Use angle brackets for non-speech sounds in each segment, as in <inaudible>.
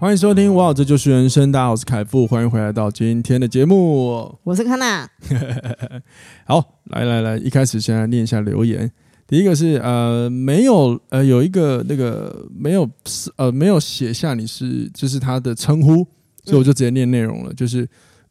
欢迎收听，哇，这就是人生。大家好，我是凯富，欢迎回来到今天的节目。我是康娜。<laughs> 好，来来来，一开始先来念一下留言。第一个是呃，没有呃，有一个那个没有呃，没有写下你是就是他的称呼，所以我就直接念内容了。嗯、就是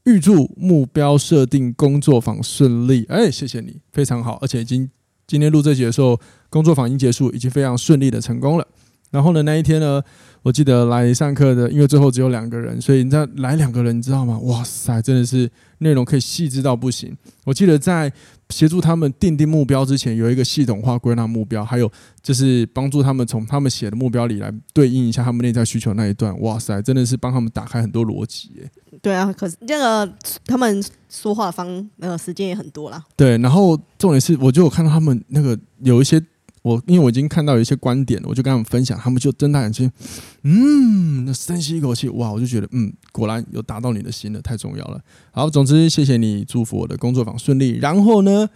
预祝目标设定工作坊顺利。哎，谢谢你，非常好，而且已经今天录这集的时候，工作坊已经结束，已经非常顺利的成功了。然后呢，那一天呢，我记得来上课的，因为最后只有两个人，所以你知道来两个人，你知道吗？哇塞，真的是内容可以细致到不行。我记得在协助他们定定目标之前，有一个系统化归纳目标，还有就是帮助他们从他们写的目标里来对应一下他们内在需求那一段。哇塞，真的是帮他们打开很多逻辑耶。对啊，可是这个他们说话方那个时间也很多啦。对，然后重点是，我就有看到他们那个有一些。我因为我已经看到有一些观点，我就跟他们分享，他们就睁大眼睛，嗯，那深吸一口气，哇，我就觉得，嗯，果然有达到你的心了，太重要了。好，总之谢谢你，祝福我的工作坊顺利。然后呢，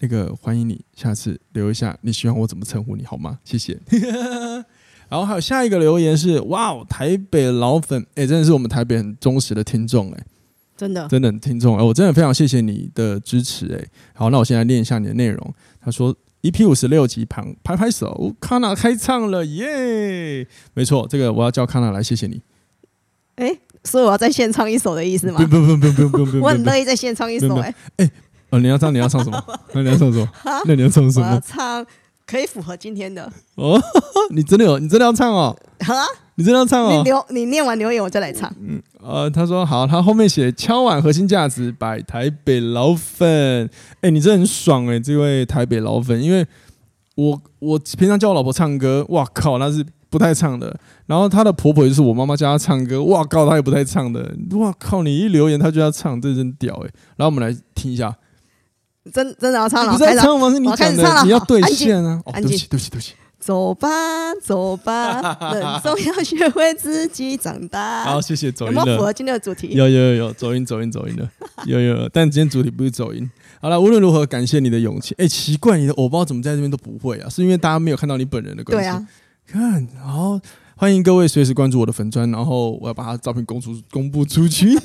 那个欢迎你下次留一下，你希望我怎么称呼你好吗？谢谢。<laughs> 然后还有下一个留言是，哇，台北老粉，哎、欸，真的是我们台北很忠实的听众，哎，真的，真的很听众，哎，我真的非常谢谢你的支持，哎，好，那我现在念一下你的内容，他说。EP 五十六集旁拍拍手，康纳开唱了耶！没错，这个我要叫康纳来，谢谢你。哎、欸，所以我要再献唱一首的意思吗？不不不不不不不，我很乐意再献唱一首哎。哎，哦，你要唱你要唱什么？<laughs> 那你要唱什么？那你要唱什么？我要唱可以符合今天的。哦，<laughs> 你真的有？你真的要唱哦？好啊？你真的要唱哦？你留你念完留言，我再来唱。嗯呃，他说好，他后面写敲碗核心价值摆台北老粉。哎，你真的很爽哎，这位台北老粉，因为我我平常叫我老婆唱歌，哇靠，那是不太唱的。然后她的婆婆就是我妈妈教她唱歌，哇靠，她也不太唱的。哇靠，你一留言她就要唱，这真屌哎。然后我们来听一下，真真的要唱了，你不在唱吗？是你讲的，你要兑现啊。哦，对不起，对不起，对不起。走吧，走吧，<laughs> 人总要学会自己长大。好，谢谢走音。有没有符合今天的主题？有有有有，走音走音走音的，<laughs> 有有有。但今天主题不是走音。好了，无论如何，感谢你的勇气。哎、欸，奇怪，你的偶包怎么在这边都不会啊？是因为大家没有看到你本人的关系？对啊。看，好，欢迎各位随时关注我的粉砖，然后我要把他的照片公出公布出去。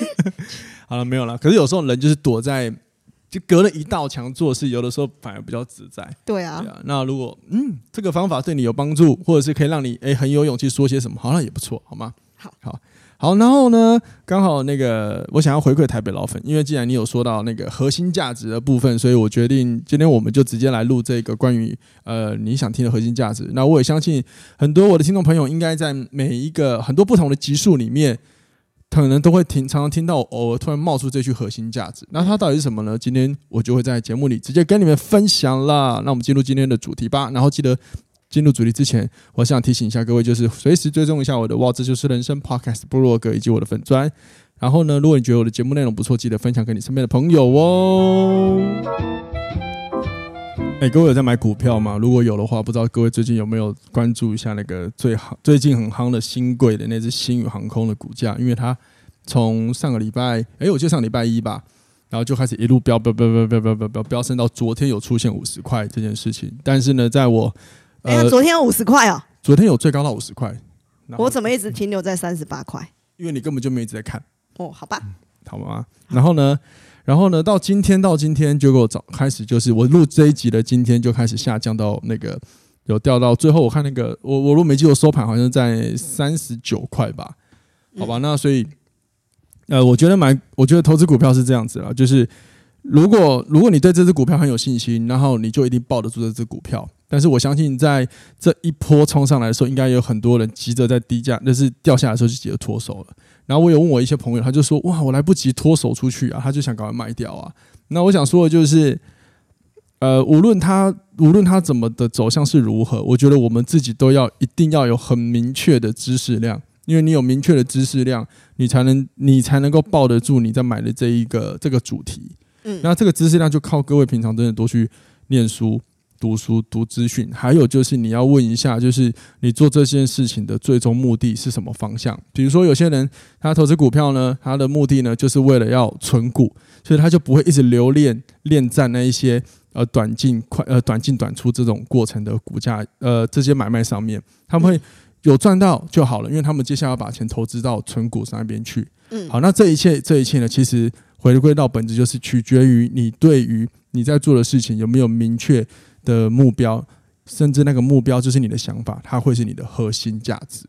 <laughs> 好了，没有了。可是有时候人就是躲在。就隔了一道墙做事，有的时候反而比较自在。对啊，对啊。那如果嗯，这个方法对你有帮助，或者是可以让你诶很有勇气说些什么，好像也不错，好吗？好，好，好。然后呢，刚好那个我想要回馈台北老粉，因为既然你有说到那个核心价值的部分，所以我决定今天我们就直接来录这个关于呃你想听的核心价值。那我也相信很多我的听众朋友应该在每一个很多不同的集数里面。可能都会听，常常听到偶尔突然冒出这句核心价值，那它到底是什么呢？今天我就会在节目里直接跟你们分享啦。那我们进入今天的主题吧。然后记得进入主题之前，我想提醒一下各位，就是随时追踪一下我的哇，这就是人生 Podcast 部落格以及我的粉砖。然后呢，如果你觉得我的节目内容不错，记得分享给你身边的朋友哦。哎、欸，各位有在买股票吗？如果有的话，不知道各位最近有没有关注一下那个最好最近很夯的新贵的那只星宇航空的股价？因为它从上个礼拜，哎、欸，我记得上礼拜一吧，然后就开始一路飙飙飙飙飙飙飙飙飙升到昨天有出现五十块这件事情。但是呢，在我哎呀，昨天有五十块哦，昨天有最高到五十块，我怎么一直停留在三十八块？因为你根本就没一直在看哦，好吧，好吗？然后呢？然后呢，到今天到今天就给我早开始，就是我录这一集的今天就开始下降到那个有掉到最后，我看那个我我如果没记错收盘好像在三十九块吧，好吧，那所以呃，我觉得买我觉得投资股票是这样子啦，就是如果如果你对这只股票很有信心，然后你就一定抱得住这只股票。但是我相信在这一波冲上来的时候，应该有很多人急着在低价，就是掉下来的时候就急着脱手了。然后我有问我一些朋友，他就说：“哇，我来不及脱手出去啊，他就想赶快卖掉啊。”那我想说的就是，呃，无论他无论他怎么的走向是如何，我觉得我们自己都要一定要有很明确的知识量，因为你有明确的知识量，你才能你才能够抱得住你在买的这一个这个主题。嗯，那这个知识量就靠各位平常真的多去念书。读书、读资讯，还有就是你要问一下，就是你做这件事情的最终目的是什么方向？比如说，有些人他投资股票呢，他的目的呢，就是为了要存股，所以他就不会一直留恋恋战那一些呃短进快呃短进短出这种过程的股价呃这些买卖上面，他们会有赚到就好了，因为他们接下来要把钱投资到存股上那边去。嗯，好，那这一切这一切呢，其实回归到本质就是取决于你对于你在做的事情有没有明确。的目标，甚至那个目标就是你的想法，它会是你的核心价值。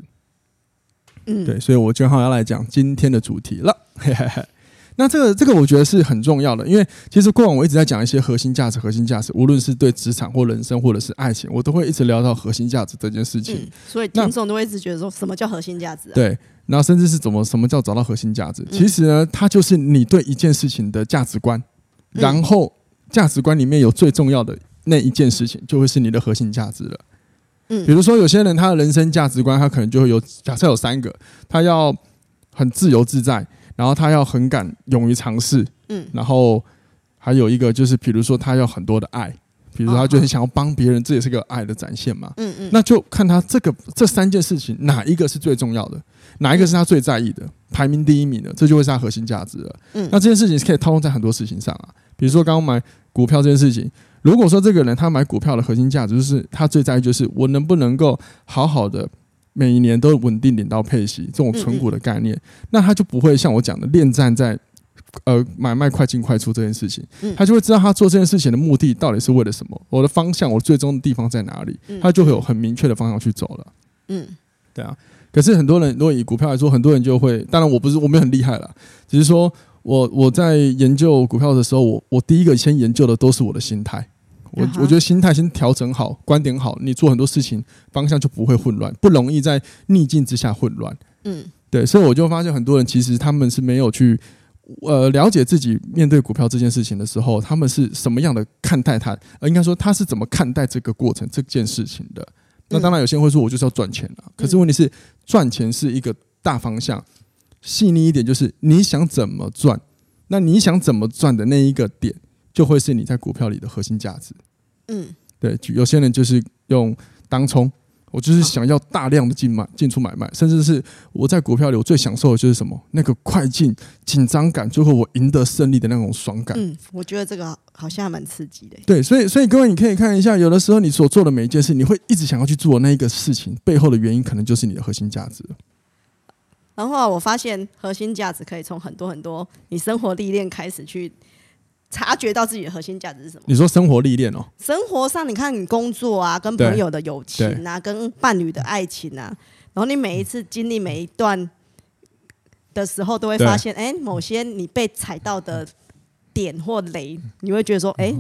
嗯，对，所以我正好要来讲今天的主题了。嘿嘿嘿，那这个这个我觉得是很重要的，因为其实过往我一直在讲一些核心价值，核心价值，无论是对职场或人生，或者是爱情，我都会一直聊到核心价值这件事情。嗯，所以听众都会一直觉得说什么叫核心价值啊？对，然后甚至是怎么什么叫找到核心价值？其实呢，它就是你对一件事情的价值观，然后价值观里面有最重要的。那一件事情就会是你的核心价值了。嗯，比如说有些人他的人生价值观，他可能就会有假设有三个，他要很自由自在，然后他要很敢勇于尝试，嗯，然后还有一个就是，比如说他要很多的爱，比如他就很想要帮别人，这也是个爱的展现嘛。嗯嗯，那就看他这个这三件事情哪一个是最重要的，哪一个是他最在意的，排名第一名的，这就会是他核心价值了。嗯，那这件事情是可以套用在很多事情上啊，比如说刚刚买股票这件事情。如果说这个人他买股票的核心价值就是他最在意就是我能不能够好好的每一年都稳定领到配息这种存股的概念，那他就不会像我讲的恋战在呃买卖快进快出这件事情，他就会知道他做这件事情的目的到底是为了什么，我的方向我最终的地方在哪里，他就会有很明确的方向去走了。嗯，对啊。可是很多人如果以股票来说，很多人就会，当然我不是我没有很厉害啦，只是说。我我在研究股票的时候，我我第一个先研究的都是我的心态。我我觉得心态先调整好，观点好，你做很多事情方向就不会混乱，不容易在逆境之下混乱。嗯，对，所以我就发现很多人其实他们是没有去呃了解自己面对股票这件事情的时候，他们是什么样的看待它，呃，应该说他是怎么看待这个过程这件事情的。那当然有些人会说，我就是要赚钱了，可是问题是赚钱是一个大方向。细腻一点，就是你想怎么赚，那你想怎么赚的那一个点，就会是你在股票里的核心价值。嗯，对，有些人就是用当冲，我就是想要大量的进买、进出买卖，甚至是我在股票里我最享受的就是什么？那个快进、紧张感，最后我赢得胜利的那种爽感。嗯，我觉得这个好像蛮刺激的。对，所以，所以各位你可以看一下，有的时候你所做的每一件事，你会一直想要去做那一个事情，背后的原因可能就是你的核心价值。然后我发现核心价值可以从很多很多你生活历练开始去察觉到自己的核心价值是什么。你说生活历练哦？生活上你看你工作啊，跟朋友的友情啊，跟伴侣的爱情啊，然后你每一次经历每一段的时候，都会发现，哎，某些你被踩到的点或雷，你会觉得说，哎，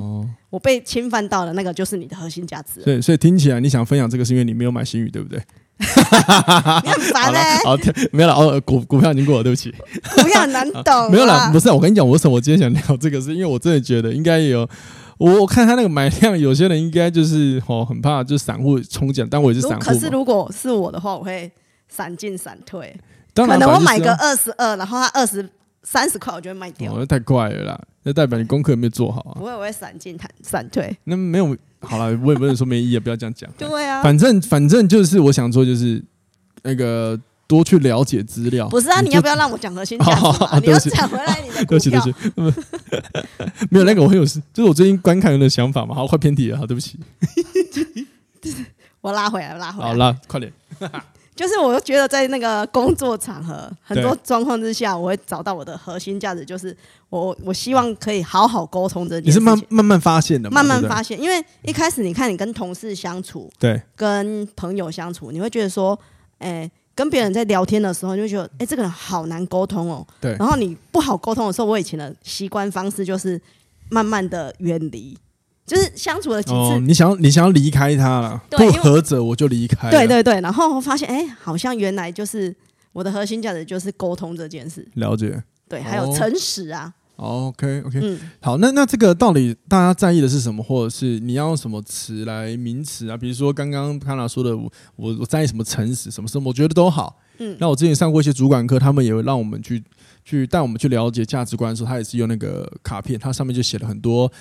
我被侵犯到了，那个就是你的核心价值。对，所以听起来你想分享这个，是因为你没有买新宇，对不对？<laughs> 你很烦嘞！好，没有了哦，股股票已经过了，对不起。股票很难懂。没有了，不是我跟你讲，我什么？我今天想聊这个，是因为我真的觉得应该有。我我看他那个买量，有些人应该就是哦，很怕就是散户冲进，但我也是散户。可是如果是我的话，我会闪进闪退。可能我买个二十二，然后他二十三十块，我就会卖掉。那太快了啦！那代表你功课有没有做好啊？不会，我会闪进闪闪退。那没有。好了，我也不能说没意义，不要这样讲。对啊，反正反正就是我想说，就是那个多去了解资料。不是啊，你要不要让我讲核心价值？你要讲回来你的 <laughs> 股票。对不起，<laughs> 没有那个我很有事，就是我最近观看人的想法嘛。好，快偏题了，好，对不起。<laughs> 我拉回来，拉回来。好，拉，快点。就是我觉得在那个工作场合很多状况之下，我会找到我的核心价值，就是我我希望可以好好沟通这件事情。你是慢慢慢发现的吗？慢慢发现，因为一开始你看你跟同事相处，对，跟朋友相处，你会觉得说，哎，跟别人在聊天的时候，你会觉得，哎，这个人好难沟通哦。对。然后你不好沟通的时候，我以前的习惯方式就是慢慢的远离。就是相处了几次，哦、你想要你想要离开他了，不合者我就离开。对对对，然后我发现，哎、欸，好像原来就是我的核心价值就是沟通这件事。了解。对，还有诚实啊。哦、OK OK，嗯，好，那那这个到底大家在意的是什么，或者是你要用什么词来名词啊？比如说刚刚康娜说的，我我在意什么诚实，什么什么，我觉得都好。嗯，那我之前上过一些主管课，他们也会让我们去。去带我们去了解价值观的时候，他也是用那个卡片，它上面就写了很多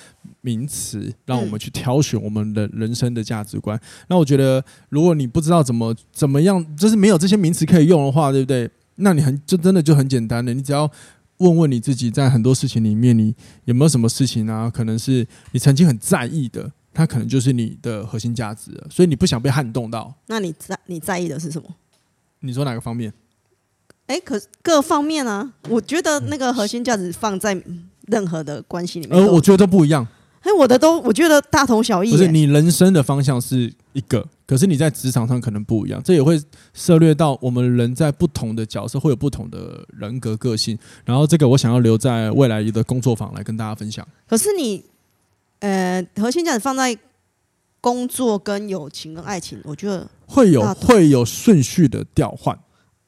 名词，让我们去挑选我们的人生的价值观。嗯、那我觉得，如果你不知道怎么怎么样，就是没有这些名词可以用的话，对不对？那你很就真的就很简单的，你只要问问你自己，在很多事情里面，你有没有什么事情啊？可能是你曾经很在意的，它可能就是你的核心价值了，所以你不想被撼动到。那你在你在意的是什么？你说哪个方面？哎、欸，可是各方面啊，我觉得那个核心价值放在任何的关系里面，呃，我觉得都不一样。哎，我的都我觉得大同小异。不是你人生的方向是一个，可是你在职场上可能不一样，这也会涉略到我们人在不同的角色会有不同的人格个性。然后这个我想要留在未来的工作坊来跟大家分享。可是你，呃，核心价值放在工作跟友情跟爱情，我觉得会有会有顺序的调换。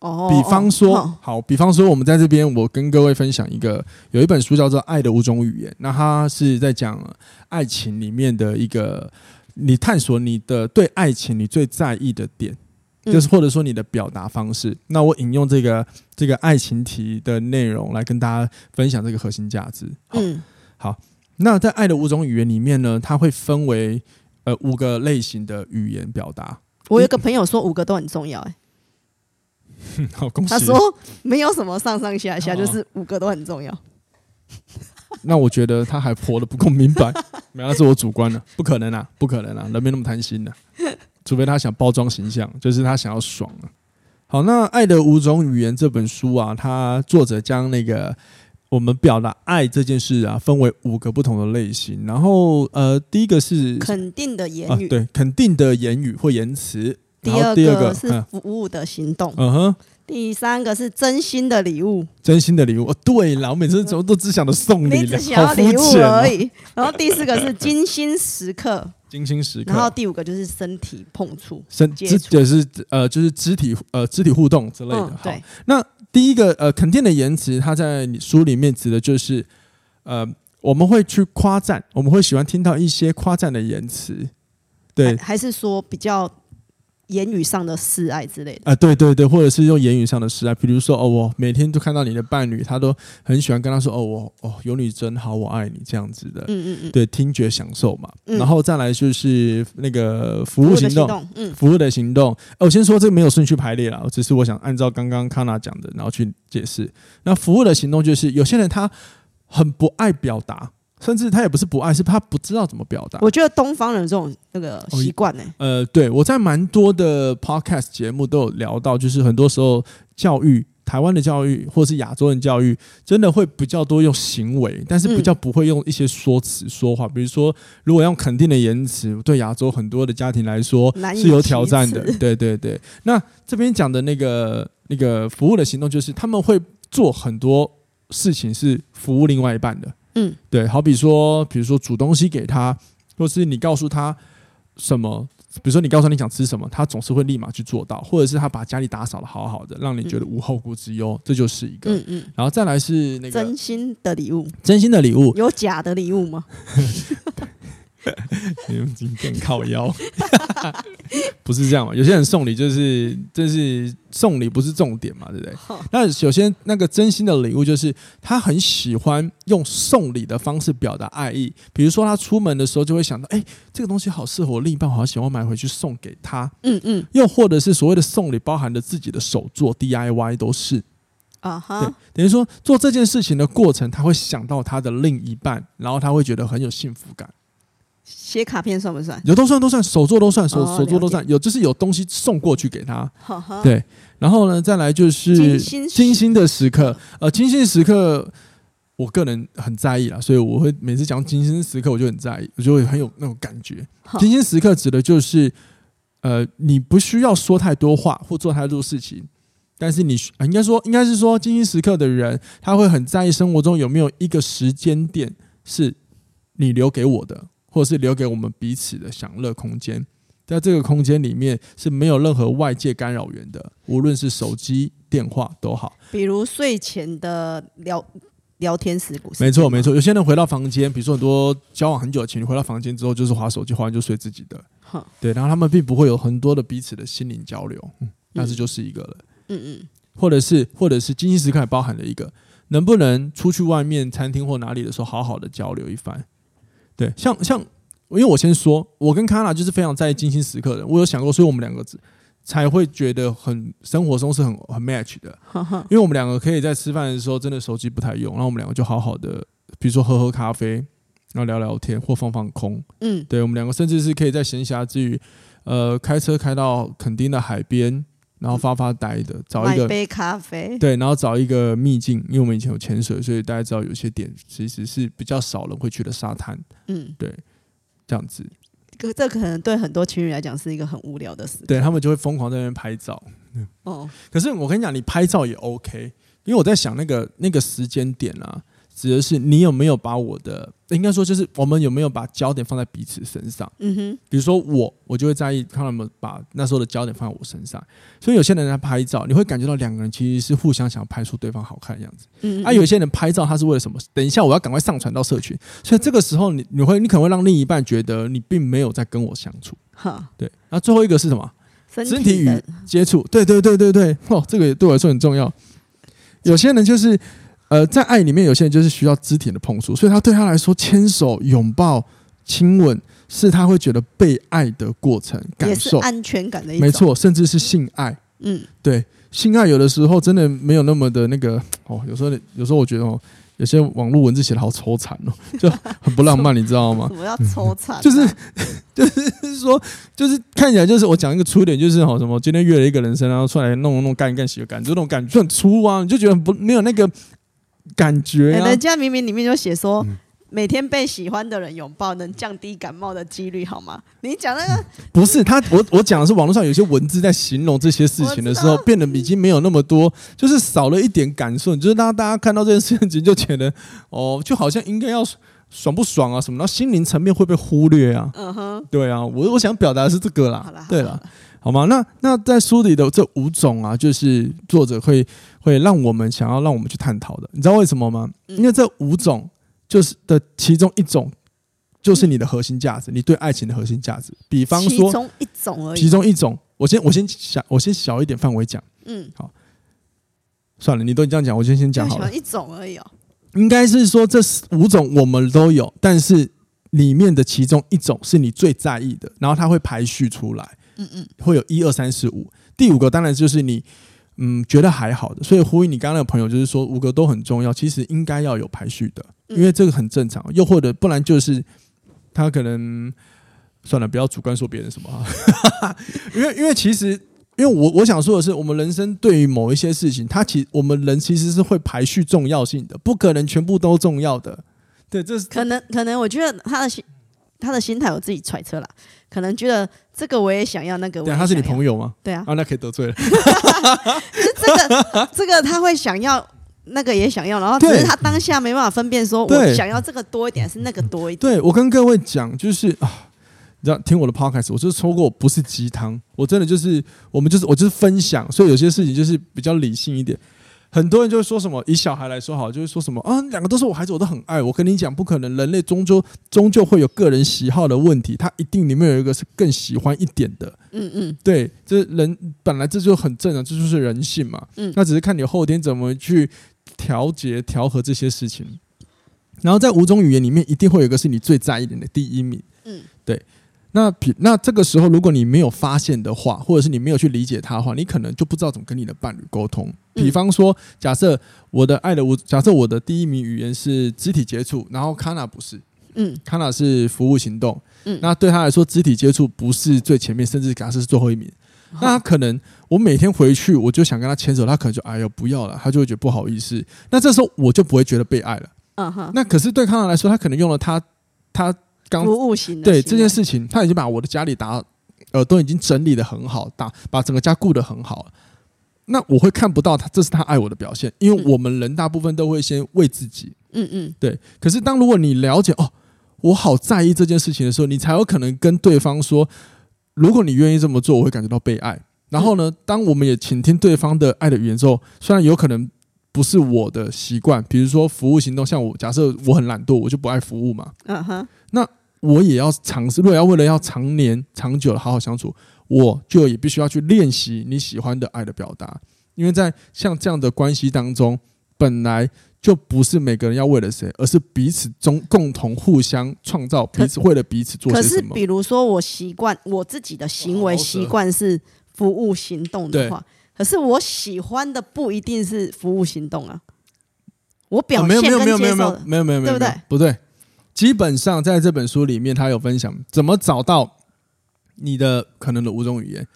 哦，比方说，哦、好，比方说，我们在这边，我跟各位分享一个，有一本书叫做《爱的五种语言》，那它是在讲爱情里面的一个，你探索你的对爱情你最在意的点，就是或者说你的表达方式。嗯、那我引用这个这个爱情题的内容来跟大家分享这个核心价值。好，嗯、好，那在爱的五种语言里面呢，它会分为呃五个类型的语言表达。我有个朋友说五个都很重要、欸，<laughs> 好，恭喜！他说没有什么上上下下，就是五个都很重要。<laughs> 那我觉得他还活得不够明白，<laughs> 没有，那是我主观的，不可能啊，不可能啊，人没那么贪心的，除非他想包装形象，就是他想要爽啊。好，那《爱的五种语言》这本书啊，它作者将那个我们表达爱这件事啊，分为五个不同的类型。然后呃，第一个是肯定的言语，啊、对，肯定的言语或言辞。第二个是服务的行动，嗯哼。第三个是真心的礼物，真心的礼物。哦，对了，我每次怎么都只想着送礼，只想要礼物而已。然后第四个是精心时刻，<laughs> 精心时刻。然后第五个就是身体碰触，身肢就是呃就是肢体呃肢体互动之类的。对。那第一个呃肯定的言辞，它在书里面指的就是呃我们会去夸赞，我们会喜欢听到一些夸赞的言辞。对，还是说比较。言语上的示爱之类的啊，对对对，或者是用言语上的示爱，比如说哦，我每天都看到你的伴侣，他都很喜欢跟他说哦，我哦有你真好，我爱你这样子的，嗯嗯嗯，对，听觉享受嘛，嗯、然后再来就是那个服务行动，服务，嗯，服务的行动。哦，我先说这个没有顺序排列了，只是我想按照刚刚康娜讲的，然后去解释。那服务的行动就是有些人他很不爱表达。甚至他也不是不爱，是他不知道怎么表达。我觉得东方人这种那个习惯呢，呃，对，我在蛮多的 podcast 节目都有聊到，就是很多时候教育台湾的教育或是亚洲人教育，真的会比较多用行为，但是比较不会用一些说辞说话。嗯、比如说，如果用肯定的言辞，对亚洲很多的家庭来说是有挑战的。对对对。那这边讲的那个那个服务的行动，就是他们会做很多事情是服务另外一半的。嗯，对，好比说，比如说煮东西给他，或是你告诉他什么，比如说你告诉他你想吃什么，他总是会立马去做到，或者是他把家里打扫得好好的，让你觉得无后顾之忧，这就是一个。嗯嗯。然后再来是那个真心的礼物，真心的礼物，有假的礼物吗？<laughs> <laughs> 你用金片靠腰，<laughs> 不是这样嘛？有些人送礼就是，就是送礼不是重点嘛，对不对？那首先那个真心的礼物就是他很喜欢用送礼的方式表达爱意，比如说他出门的时候就会想到，哎，这个东西好适合我另一半，好喜欢买回去送给他。嗯嗯。又或者是所谓的送礼，包含着自己的手作 DIY 都是啊哈。对，等于说做这件事情的过程，他会想到他的另一半，然后他会觉得很有幸福感。写卡片算不算？有都算都算，手作都算，手手作都算。有就是有东西送过去给他，对。然后呢，再来就是精心的时刻。呃，精心时刻，我个人很在意啦，所以我会每次讲精心时刻，我就很在意，我就会很有那种感觉。精心时刻指的就是，呃，你不需要说太多话或做太多事情，但是你应该说，应该是说，精心时刻的人，他会很在意生活中有没有一个时间点是你留给我的。或者是留给我们彼此的享乐空间，在这个空间里面是没有任何外界干扰源的，无论是手机、电话都好。比如睡前的聊聊天时，没错没错。有些人回到房间，比如说很多交往很久的情侣回到房间之后就是划手机，划完就睡自己的。哼对，然后他们并不会有很多的彼此的心灵交流，嗯，但是就是一个了。嗯嗯。或者是或者是精心时刻也包含了一个，能不能出去外面餐厅或哪里的时候，好好的交流一番？对，像像，因为我先说，我跟卡娜就是非常在意精心时刻的。我有想过，所以我们两个才会觉得很生活中是很很 match 的。因为我们两个可以在吃饭的时候，真的手机不太用，然后我们两个就好好的，比如说喝喝咖啡，然后聊聊天或放放空。嗯，对，我们两个甚至是可以在闲暇之余，呃，开车开到垦丁的海边。然后发发呆的，找一个杯咖啡，对，然后找一个秘境，因为我们以前有潜水，所以大家知道有些点其实是比较少人会去的沙滩。嗯，对，这样子。可这可能对很多情侣来讲是一个很无聊的事。对，他们就会疯狂在那边拍照。哦，可是我跟你讲，你拍照也 OK，因为我在想那个那个时间点啊。指的是你有没有把我的，应该说就是我们有没有把焦点放在彼此身上。嗯哼，比如说我，我就会在意看他们把那时候的焦点放在我身上。所以有些人在拍照，你会感觉到两个人其实是互相想拍出对方好看的样子。嗯，啊，有些人拍照他是为了什么？等一下我要赶快上传到社群，所以这个时候你你会你可能会让另一半觉得你并没有在跟我相处。哈，对。那最后一个是什么？身体与接触。对对对对对，哦，这个也对我来说很重要。有些人就是。呃，在爱里面，有些人就是需要肢体的碰触，所以他对他来说，牵手、拥抱、亲吻是他会觉得被爱的过程，感受安全感的一种。没错，甚至是性爱。嗯，对，性爱有的时候真的没有那么的那个哦，有时候有时候我觉得哦，有些网络文字写的好抽残哦，<laughs> 就很不浪漫，你知道吗？什么叫抽残、啊？就是 <laughs> 就是说，就是看起来就是我讲一个粗点，就是好什么今天约了一个人生，然后出来弄弄干一干洗个干，就那种感觉就很粗啊，你就觉得不没有那个。感觉、啊，人家明明里面就写说，每天被喜欢的人拥抱能降低感冒的几率，好吗？你讲那个不是他，我我讲的是网络上有些文字在形容这些事情的时候，变得已经没有那么多，就是少了一点感受，就是让大家看到这件事情就觉得，哦，就好像应该要爽不爽啊什么，然后心灵层面会被忽略啊。嗯哼，对啊，我我想表达的是这个啦。好啦，对了。好吗？那那在书里的这五种啊，就是作者会会让我们想要让我们去探讨的。你知道为什么吗？因为这五种就是的其中一种，就是你的核心价值，你对爱情的核心价值。比方说，其中一种而已。其中一种，我先我先小我先小一点范围讲。嗯，好，算了，你都这样讲，我先先讲好了。一种而已哦。应该是说这五种我们都有，但是里面的其中一种是你最在意的，然后它会排序出来。嗯嗯，会有一二三四五，第五个当然就是你嗯觉得还好的，所以呼应你刚刚那个朋友，就是说五个都很重要，其实应该要有排序的，因为这个很正常。又或者不然就是他可能算了，不要主观说别人什么啊，<laughs> 因为因为其实因为我我想说的是，我们人生对于某一些事情，它其我们人其实是会排序重要性的，不可能全部都重要的。对，这是可能可能我觉得他的心他的心态我自己揣测啦。可能觉得这个我也想要，那个我也想要。对，他是你朋友吗？对啊，啊，那可以得罪了。<laughs> 这个 <laughs> 这个他会想要，那个也想要，然后只是他当下没办法分辨，说我想要这个多一点，还是那个多一点。对，我跟各位讲，就是啊，你知道听我的 podcast，我就是说过我不是鸡汤，我真的就是我们就是我就是分享，所以有些事情就是比较理性一点。很多人就会说什么，以小孩来说好，就是说什么啊，两个都是我孩子，我都很爱。我跟你讲，不可能，人类终究终究会有个人喜好的问题，他一定里面有一个是更喜欢一点的。嗯嗯，对，这人本来这就很正常，这就是人性嘛。嗯，那只是看你后天怎么去调节、调和这些事情。然后在五种语言里面，一定会有一个是你最在意的第一名。嗯，对。那比那这个时候，如果你没有发现的话，或者是你没有去理解他的话，你可能就不知道怎么跟你的伴侣沟通。比方说，假设我的爱的我，假设我的第一名语言是肢体接触，然后卡娜不是，嗯，卡娜是服务行动，嗯，那对他来说，肢体接触不是最前面，甚至假设是最后一名。那他可能我每天回去，我就想跟他牵手，他可能就哎呦不要了，他就会觉得不好意思。那这时候我就不会觉得被爱了。嗯哼。那可是对卡娜来说，他可能用了他他。刚服务型的对这件事情，他已经把我的家里打呃都已经整理的很好，打把整个家顾得很好了。那我会看不到他，这是他爱我的表现，因为我们人大部分都会先为自己。嗯嗯，对。可是当如果你了解哦，我好在意这件事情的时候，你才有可能跟对方说，如果你愿意这么做，我会感觉到被爱。然后呢，当我们也倾听对方的爱的语言之后，虽然有可能不是我的习惯，比如说服务行动，像我假设我很懒惰，我就不爱服务嘛。嗯哼，那。我也要尝试，如果要为了要常年长久的好好相处，我就也必须要去练习你喜欢的爱的表达，因为在像这样的关系当中，本来就不是每个人要为了谁，而是彼此中共同互相创造，彼此为了彼此做些什么。可是，比如说我习惯我自己的行为习惯是服务行动的话，可是我喜欢的不一定是服务行动啊。我表现跟没有没有没有没有没有没有，对不对？不对，基本上在这本书里面，他有分享怎么找到你的可能的五种语言。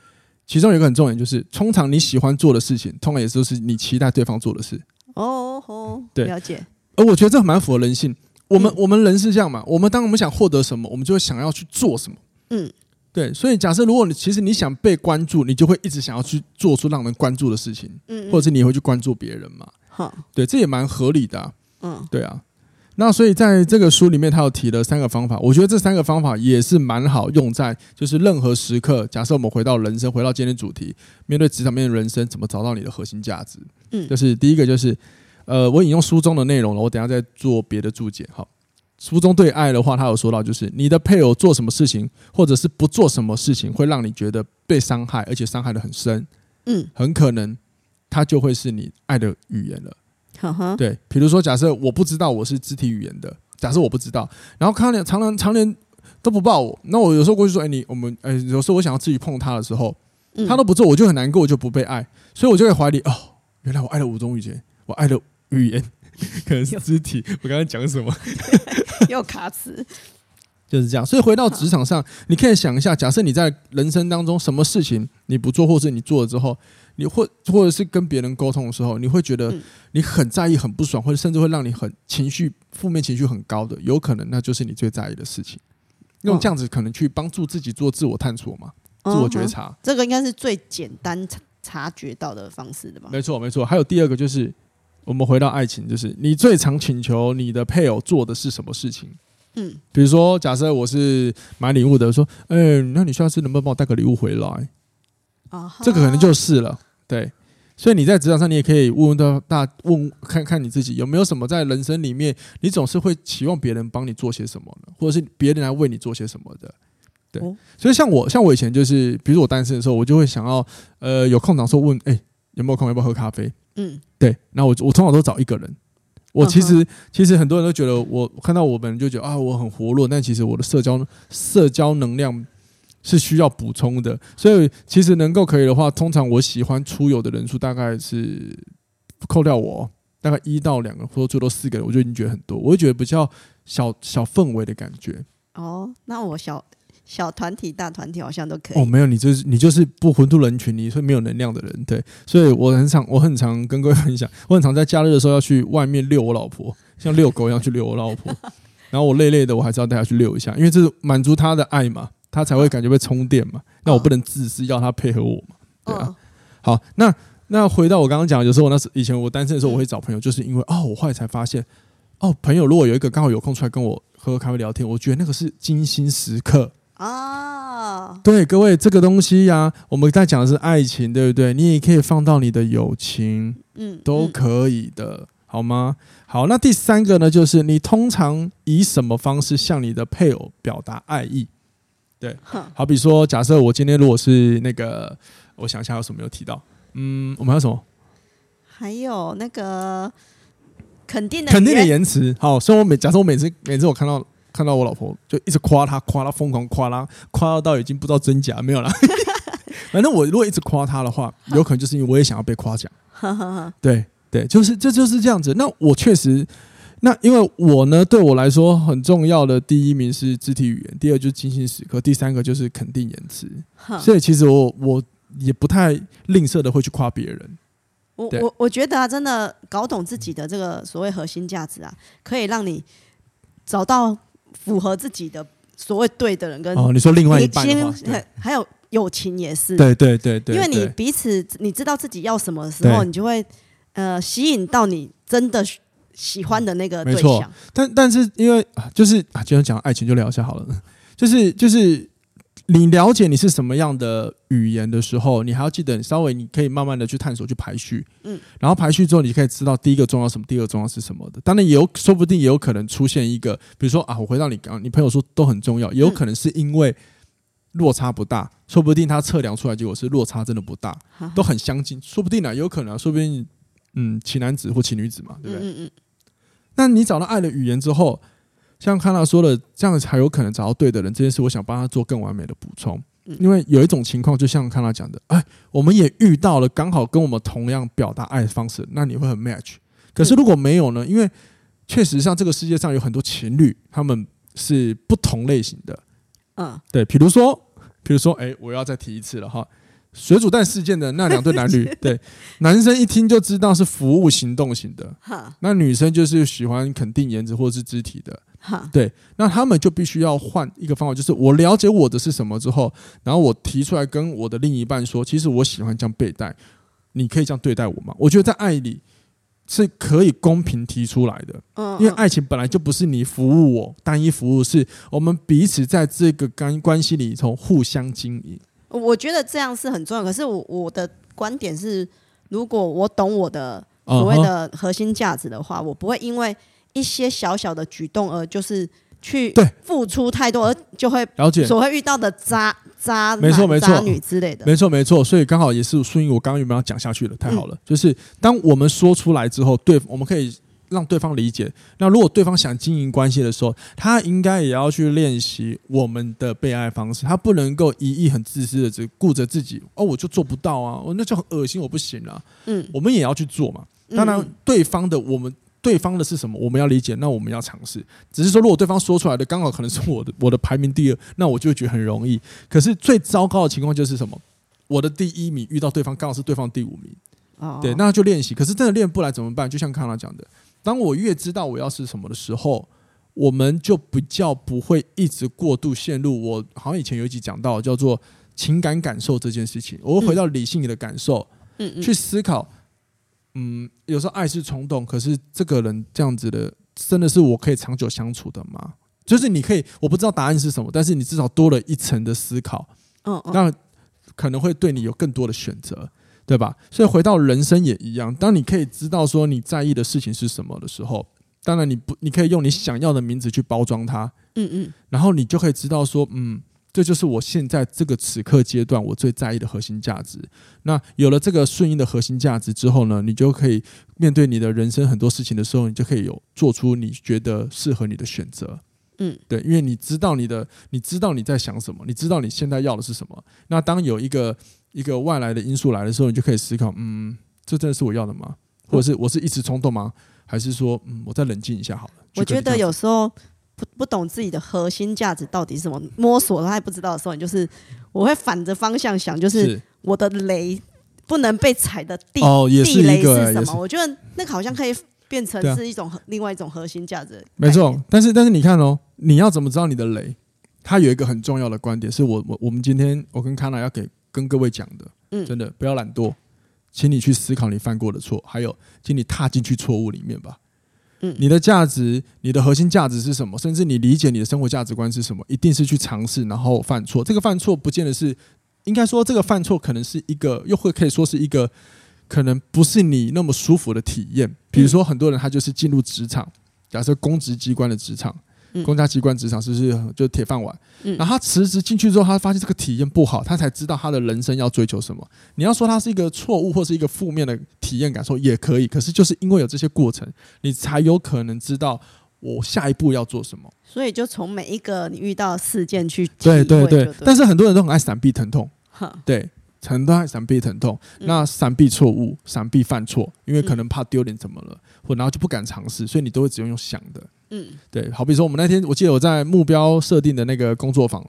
其中有一个很重点，就是通常你喜欢做的事情，通常也都是你期待对方做的事。哦哦，对，了解。而我觉得这蛮符合人性。我们、嗯、我们人是这样嘛？我们当我们想获得什么，我们就会想要去做什么。嗯，对。所以假设如果你其实你想被关注，你就会一直想要去做出让人关注的事情。嗯，嗯，或者是你会去关注别人嘛？好、嗯，对，这也蛮合理的、啊。嗯，对啊。那所以在这个书里面，他有提了三个方法。我觉得这三个方法也是蛮好用在，就是任何时刻。假设我们回到人生，回到今天主题，面对职场，面对人生，怎么找到你的核心价值？嗯，就是第一个就是，呃，我引用书中的内容了，我等下再做别的注解。好，书中对爱的话，他有说到，就是你的配偶做什么事情，或者是不做什么事情，会让你觉得被伤害，而且伤害的很深。嗯，很可能他就会是你爱的语言了。对，比如说，假设我不知道我是肢体语言的，假设我不知道，然后康年常常常年都不抱我，那我有时候过去说，哎，你我们，哎，有时候我想要自己碰他的时候，他都不做，我就很难过，我就不被爱，所以我就会怀疑，哦，原来我爱了五种语言，我爱的语言可能是 <laughs> 肢体。我刚才讲什么？<laughs> 又卡词，就是这样。所以回到职场上，你可以想一下，假设你在人生当中什么事情你不做，或是你做了之后。你或或者是跟别人沟通的时候，你会觉得你很在意、很不爽，或者甚至会让你很情绪负面情绪很高的，有可能那就是你最在意的事情。用这样子可能去帮助自己做自我探索嘛，自我觉察。这个应该是最简单察觉到的方式的吧？没错，没错。还有第二个就是，我们回到爱情，就是你最常请求你的配偶做的是什么事情？嗯，比如说，假设我是买礼物的，说，哎，那你下次能不能帮我带个礼物回来？这个可能就是了。对，所以你在职场上，你也可以问问到大问看看你自己有没有什么在人生里面，你总是会期望别人帮你做些什么呢？或者是别人来为你做些什么的？对，所以像我，像我以前就是，比如我单身的时候，我就会想要，呃，有空档时候问，哎，有没有空，要不要喝咖啡？嗯，对，那我我通常都找一个人。我其实其实很多人都觉得我看到我本人就觉得啊，我很活络，但其实我的社交社交能量。是需要补充的，所以其实能够可以的话，通常我喜欢出游的人数大概是扣掉我大概一到两个，或者最多四个人，我就已经觉得很多，我会觉得比较小小氛围的感觉。哦，那我小小团体、大团体好像都可以。哦，没有，你就是你就是不混入人群，你是没有能量的人，对。所以我很常我很常跟各位分享，我很常在假日的时候要去外面遛我老婆，像遛狗一样去遛我老婆，<laughs> 然后我累累的，我还是要带她去遛一下，因为这是满足她的爱嘛。她才会感觉被充电嘛？那我不能自私，要她配合我嘛？对啊。好，那那回到我刚刚讲，有时候我那时以前我单身的时候，我会找朋友，就是因为哦，我后来才发现，哦，朋友如果有一个刚好有空出来跟我喝喝咖啡聊天，我觉得那个是精心时刻啊。对，各位，这个东西呀，我们在讲的是爱情，对不对？你也可以放到你的友情，嗯，都可以的，好吗？好，那第三个呢，就是你通常以什么方式向你的配偶表达爱意？对，好比说，假设我今天如果是那个，我想一下有什么没有提到，嗯，我们还有什么？还有那个肯定的肯定的言辞。好，所以我每假设我每次每次我看到看到我老婆就一直夸她，夸她疯狂夸她，夸到到已经不知道真假没有了。<laughs> 反正我如果一直夸她的话，有可能就是因为我也想要被夸奖。<laughs> 对对，就是这就是这样子。那我确实。那因为我呢，对我来说很重要的第一名是肢体语言，第二就是精心时刻，第三个就是肯定言辞。所以其实我我也不太吝啬的会去夸别人。我我我觉得啊，真的搞懂自己的这个所谓核心价值啊，可以让你找到符合自己的所谓对的人跟哦，你说另外一半，还有友情也是，对对对对，因为你彼此你知道自己要什么的时候，你就会呃吸引到你真的。喜欢的那个对象，但但是因为就是啊，既然讲爱情，就聊一下好了。就是就是你了解你是什么样的语言的时候，你还要记得稍微你可以慢慢的去探索去排序，嗯，然后排序之后，你可以知道第一个重要什么，第二个重要是什么的。当然也有说不定也有可能出现一个，比如说啊，我回到你刚，你朋友说都很重要，也有可能是因为落差不大，说不定他测量出来结果是落差真的不大，都很相近，说不定呢，有可能，说不定嗯，奇男子或奇女子嘛，对不对？嗯嗯。那你找到爱的语言之后，像康纳说的，这样才有可能找到对的人。这件事，我想帮他做更完美的补充。因为有一种情况，就像康纳讲的，哎，我们也遇到了刚好跟我们同样表达爱的方式，那你会很 match。可是如果没有呢？因为确实像这个世界上有很多情侣，他们是不同类型的。嗯，对，比如说，比如说，哎，我要再提一次了哈。水煮蛋事件的那两对男女，<laughs> 对，男生一听就知道是服务行动型的，那女生就是喜欢肯定颜值或者是肢体的，对，那他们就必须要换一个方法，就是我了解我的是什么之后，然后我提出来跟我的另一半说，其实我喜欢这样被待，你可以这样对待我吗？我觉得在爱里是可以公平提出来的，因为爱情本来就不是你服务我单一服务，是我们彼此在这个关关系里头互相经营。我觉得这样是很重要，可是我我的观点是，如果我懂我的所谓的核心价值的话，我不会因为一些小小的举动而就是去付出太多，而就会了解所会遇到的渣渣没错没错渣女之类的，没错没错。所以刚好也是顺应我刚刚有没有要讲下去了，太好了。就是当我们说出来之后，对，我们可以。让对方理解。那如果对方想经营关系的时候，他应该也要去练习我们的被爱方式。他不能够一意很自私的只顾着自己。哦，我就做不到啊！我那就很恶心，我不行啊。嗯，我们也要去做嘛。当然，对方的我们对方的是什么，我们要理解。那我们要尝试。只是说，如果对方说出来的刚好可能是我的 <laughs> 我的排名第二，那我就觉得很容易。可是最糟糕的情况就是什么？我的第一名遇到对方刚好是对方第五名。哦，对，那就练习。可是真的练不来怎么办？就像康纳讲的。当我越知道我要是什么的时候，我们就比较不会一直过度陷入。我好像以前有一集讲到叫做情感感受这件事情，我会回到理性的感受，嗯，去思考。嗯，有时候爱是冲动，可是这个人这样子的，真的是我可以长久相处的吗？就是你可以，我不知道答案是什么，但是你至少多了一层的思考，嗯，那可能会对你有更多的选择。对吧？所以回到人生也一样。当你可以知道说你在意的事情是什么的时候，当然你不，你可以用你想要的名字去包装它。嗯嗯。然后你就可以知道说，嗯，这就是我现在这个此刻阶段我最在意的核心价值。那有了这个顺应的核心价值之后呢，你就可以面对你的人生很多事情的时候，你就可以有做出你觉得适合你的选择。嗯，对，因为你知道你的，你知道你在想什么，你知道你现在要的是什么。那当有一个一个外来的因素来的时候，你就可以思考，嗯，这真的是我要的吗？或者是我是一时冲动吗？还是说，嗯，我再冷静一下好了。我觉得有时候不不懂自己的核心价值到底是什么，摸索都还不知道的时候，你就是我会反着方向想，就是我的雷不能被踩的地哦，也是一个地雷是什么？我觉得那个好像可以变成是一种另外一种核心价值。没错，但是但是你看哦，你要怎么知道你的雷？他有一个很重要的观点，是我我我们今天我跟康娜要给。跟各位讲的，嗯，真的不要懒惰，请你去思考你犯过的错，还有，请你踏进去错误里面吧。嗯，你的价值，你的核心价值是什么？甚至你理解你的生活价值观是什么？一定是去尝试，然后犯错。这个犯错不见得是，应该说这个犯错可能是一个，又会可以说是一个，可能不是你那么舒服的体验。比如说，很多人他就是进入职场，假设公职机关的职场。公家机关职场是不是就铁饭碗？然后他辞职进去之后，他发现这个体验不好，他才知道他的人生要追求什么。你要说他是一个错误或是一个负面的体验感受也可以，可是就是因为有这些过程，你才有可能知道我下一步要做什么。所以就从每一个你遇到事件去对对对，但是很多人都很爱闪避疼痛，对，很多爱闪避疼痛，那闪避错误，闪避犯错，因为可能怕丢脸怎么了，或然后就不敢尝试，所以你都会只用用想的。嗯，对，好比说我们那天，我记得我在目标设定的那个工作坊，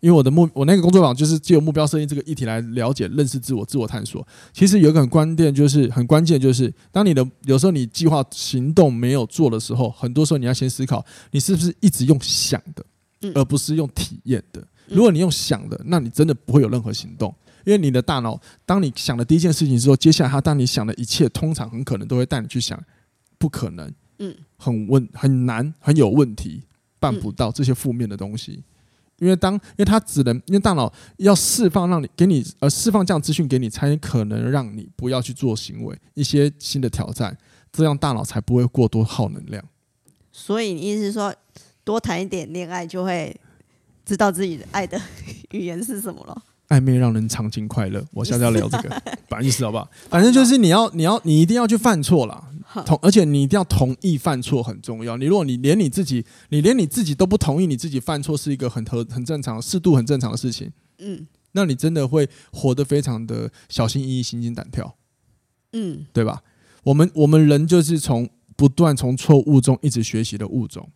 因为我的目，我那个工作坊就是借由目标设定这个议题来了解、认识自我、自我探索。其实有一个很关键，就是很关键，就是当你的有时候你计划行动没有做的时候，很多时候你要先思考，你是不是一直用想的，而不是用体验的。如果你用想的，那你真的不会有任何行动，因为你的大脑，当你想的第一件事情之后，接下来他当你想的一切，通常很可能都会带你去想，不可能。嗯，很问很难，很有问题，办不到这些负面的东西，因为当因为他只能因为大脑要释放，让你给你呃释放这样资讯给你，才可能让你不要去做行为，一些新的挑战，这样大脑才不会过多耗能量。所以你意思是说，多谈一点恋爱，就会知道自己的爱的语言是什么了？暧昧让人长情快乐。我下次要聊这个，<laughs> 反正意思，好不好？反正就是你要，你要，你一定要去犯错啦。同，而且你一定要同意犯错很重要。你如果你连你自己，你连你自己都不同意，你自己犯错是一个很合很正常、适度很正常的事情。嗯，那你真的会活得非常的小心翼翼、心惊胆跳。嗯，对吧？我们我们人就是从不断从错误中一直学习的物种。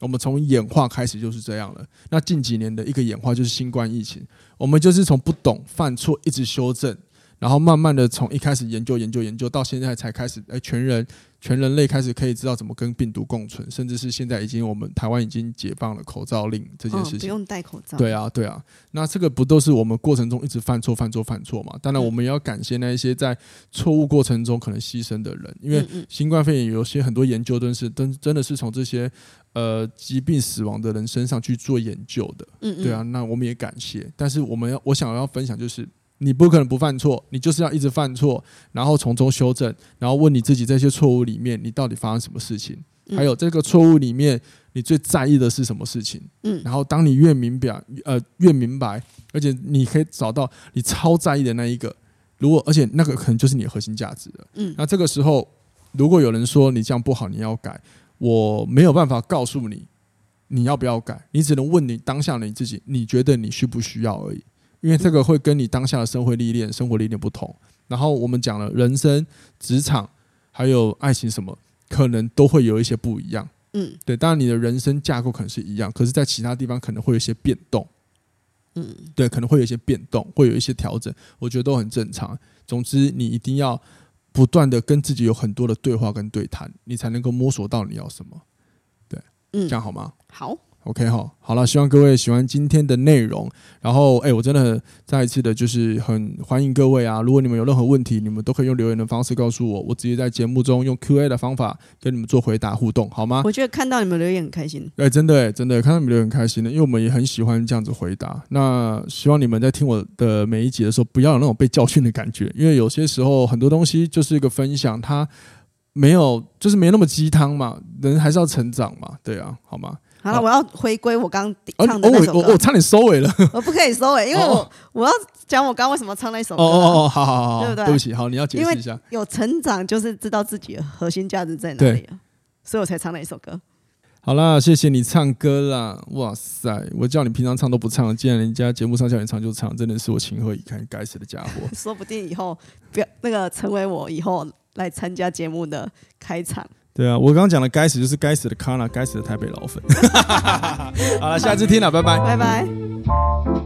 我们从演化开始就是这样了。那近几年的一个演化就是新冠疫情，我们就是从不懂、犯错一直修正。然后慢慢的从一开始研究研究研究到现在才开始，哎，全人全人类开始可以知道怎么跟病毒共存，甚至是现在已经我们台湾已经解放了口罩令这件事情，哦，不用戴口罩。对啊，对啊，那这个不都是我们过程中一直犯错犯错犯错嘛？当然我们也要感谢那一些在错误过程中可能牺牲的人，因为新冠肺炎有些很多研究都是真真的是从这些呃疾病死亡的人身上去做研究的。嗯嗯，对啊，那我们也感谢，但是我们要我想要分享就是。你不可能不犯错，你就是要一直犯错，然后从中修正，然后问你自己这些错误里面，你到底发生什么事情？还有这个错误里面，你最在意的是什么事情？嗯，然后当你越明白，呃，越明白，而且你可以找到你超在意的那一个，如果而且那个可能就是你的核心价值了。嗯，那这个时候，如果有人说你这样不好，你要改，我没有办法告诉你你要不要改，你只能问你当下的你自己，你觉得你需不需要而已。因为这个会跟你当下的生活历练、生活历练不同。然后我们讲了人生、职场，还有爱情什么，可能都会有一些不一样。嗯，对。当然，你的人生架构可能是一样，可是，在其他地方可能会有一些变动。嗯，对，可能会有一些变动，会有一些调整，我觉得都很正常。总之，你一定要不断的跟自己有很多的对话跟对谈，你才能够摸索到你要什么。对，嗯，这样好吗？好。OK 哈，好了，希望各位喜欢今天的内容。然后，哎、欸，我真的再一次的，就是很欢迎各位啊！如果你们有任何问题，你们都可以用留言的方式告诉我，我直接在节目中用 Q&A 的方法跟你们做回答互动，好吗？我觉得看到你们留言很开心。哎、欸，真的、欸，真的看到你们留言很开心的，因为我们也很喜欢这样子回答。那希望你们在听我的每一集的时候，不要有那种被教训的感觉，因为有些时候很多东西就是一个分享，它没有，就是没那么鸡汤嘛，人还是要成长嘛，对啊，好吗？好了，我要回归我刚唱的那首歌。我我我差点收尾了。<laughs> 我不可以收尾，因为我我要讲我刚为什么唱那首歌。哦哦哦，好好好，对不对？对不起，好，你要解释一下。有成长，就是知道自己的核心价值在哪里，所以我才唱那一首歌。好啦，谢谢你唱歌啦！哇塞，我叫你平常唱都不唱，既然人家节目上叫你唱就唱，真的是我情何以堪？该死的家伙！<laughs> 说不定以后不要那个成为我以后来参加节目的开场。对啊，我刚刚讲的该死就是该死的 Kana，，该死的台北老粉。<laughs> 好了，下次听了，拜拜，拜拜。